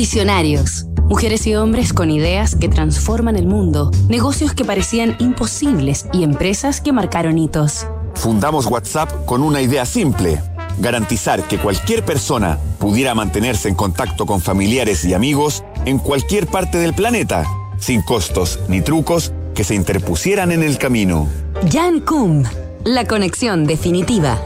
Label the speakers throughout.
Speaker 1: Visionarios. Mujeres y hombres con ideas que transforman el mundo, negocios que parecían imposibles y empresas que marcaron hitos.
Speaker 2: Fundamos WhatsApp con una idea simple, garantizar que cualquier persona pudiera mantenerse en contacto con familiares y amigos en cualquier parte del planeta, sin costos ni trucos que se interpusieran en el camino.
Speaker 1: Jan Kum, la conexión definitiva.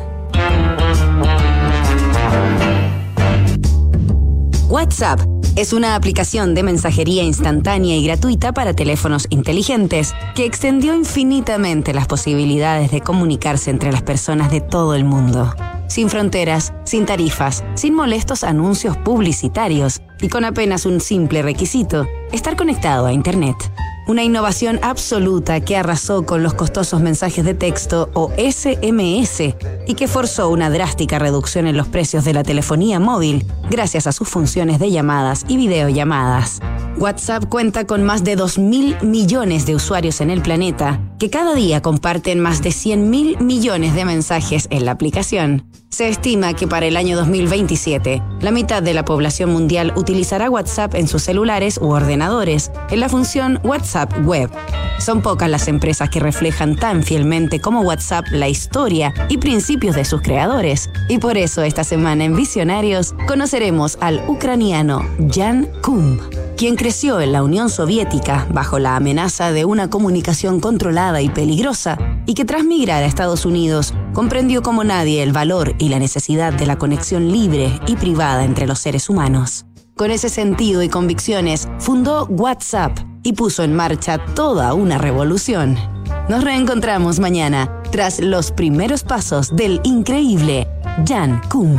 Speaker 1: WhatsApp es una aplicación de mensajería instantánea y gratuita para teléfonos inteligentes que extendió infinitamente las posibilidades de comunicarse entre las personas de todo el mundo. Sin fronteras, sin tarifas, sin molestos anuncios publicitarios y con apenas un simple requisito, estar conectado a Internet. Una innovación absoluta que arrasó con los costosos mensajes de texto o SMS y que forzó una drástica reducción en los precios de la telefonía móvil gracias a sus funciones de llamadas y videollamadas. WhatsApp cuenta con más de 2.000 millones de usuarios en el planeta que cada día comparten más de 100.000 millones de mensajes en la aplicación. Se estima que para el año 2027, la mitad de la población mundial utilizará WhatsApp en sus celulares u ordenadores, en la función WhatsApp Web. Son pocas las empresas que reflejan tan fielmente como WhatsApp la historia y principios de sus creadores. Y por eso esta semana en Visionarios conoceremos al ucraniano Jan Kum quien creció en la Unión Soviética bajo la amenaza de una comunicación controlada y peligrosa, y que tras migrar a Estados Unidos comprendió como nadie el valor y la necesidad de la conexión libre y privada entre los seres humanos. Con ese sentido y convicciones, fundó WhatsApp y puso en marcha toda una revolución. Nos reencontramos mañana tras los primeros pasos del increíble Jan Kum.